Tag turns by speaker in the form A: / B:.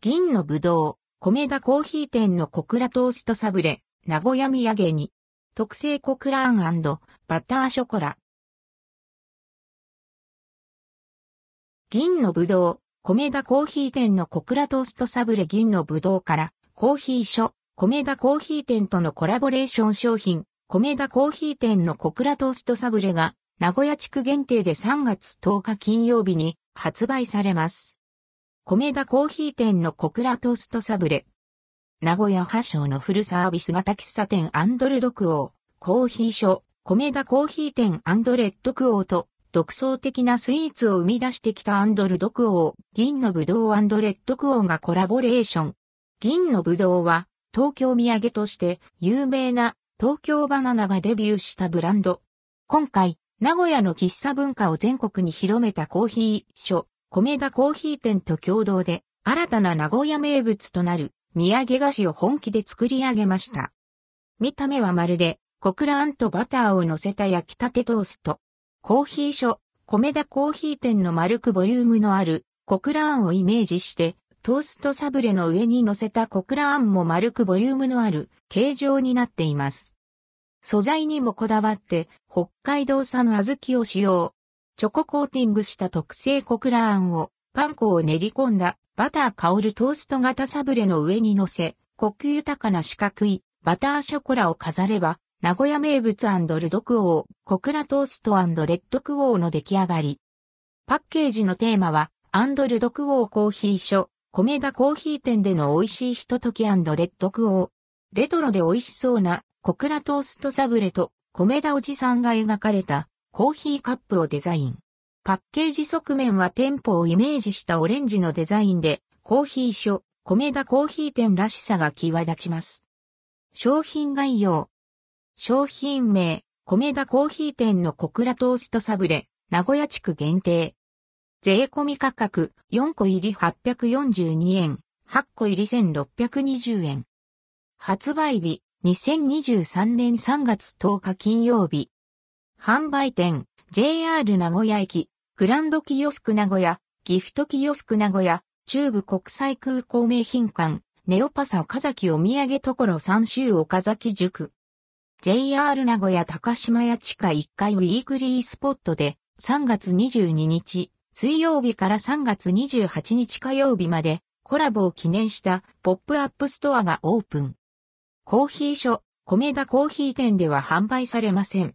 A: 銀のぶどう、米田コーヒー店の小倉トーストサブレ、名古屋土産に、特製小倉あんバターショコラ。銀のぶどう、米田コーヒー店の小倉トーストサブレ銀のぶどうから、コーヒー書、米田コーヒー店とのコラボレーション商品、米田コーヒー店の小倉トーストサブレが、名古屋地区限定で3月10日金曜日に発売されます。米田コーヒー店の小倉トーストサブレ。名古屋発祥のフルサービス型喫茶店アンドルドクオー、コーヒー所、米田コーヒー店アンドレッドクオーと、独創的なスイーツを生み出してきたアンドルドクオー、銀のぶどうアンドレッドクオーがコラボレーション。銀のぶどうは、東京土産として有名な東京バナナがデビューしたブランド。今回、名古屋の喫茶文化を全国に広めたコーヒー所、米田コーヒー店と共同で、新たな名古屋名物となる土産菓子を本気で作り上げました。見た目はまるで、小倉あんとバターを乗せた焼きたてトースト。コーヒー所、米田コーヒー店の丸くボリュームのある小倉あんをイメージして、トーストサブレの上に乗せた小倉あんも丸くボリュームのある形状になっています。素材にもこだわって北海道産小豆を使用。チョココーティングした特製小倉あんを、パン粉を練り込んだバター香るトースト型サブレの上に乗せ、コク豊かな四角いバターショコラを飾れば、名古屋名物ルドクオー、小倉トーストレッドクオーの出来上がり。パッケージのテーマは、アンドルドクオーコーヒー所、米田コーヒー店での美味しいひとときレッドクオー。レトロで美味しそうな小倉トーストサブレと米田おじさんが描かれたコーヒーカップをデザイン。パッケージ側面は店舗をイメージしたオレンジのデザインで、コーヒー所、米田コーヒー店らしさが際立ちます。商品概要。商品名、米田コーヒー店の小倉トーストサブレ、名古屋地区限定。税込み価格4個入り842円、8個入り1620円。発売日2023年3月10日金曜日。販売店、JR 名古屋駅、グランドキヨスク名古屋、ギフトキヨスク名古屋、中部国際空港名品館、ネオパサ岡崎お土産所三州岡崎宿。JR 名古屋高島屋地下1階ウィークリースポットで3月22日、水曜日から3月28日火曜日までコラボを記念したポップアップストアがオープン。コーヒー所、米田コーヒー店では販売されません。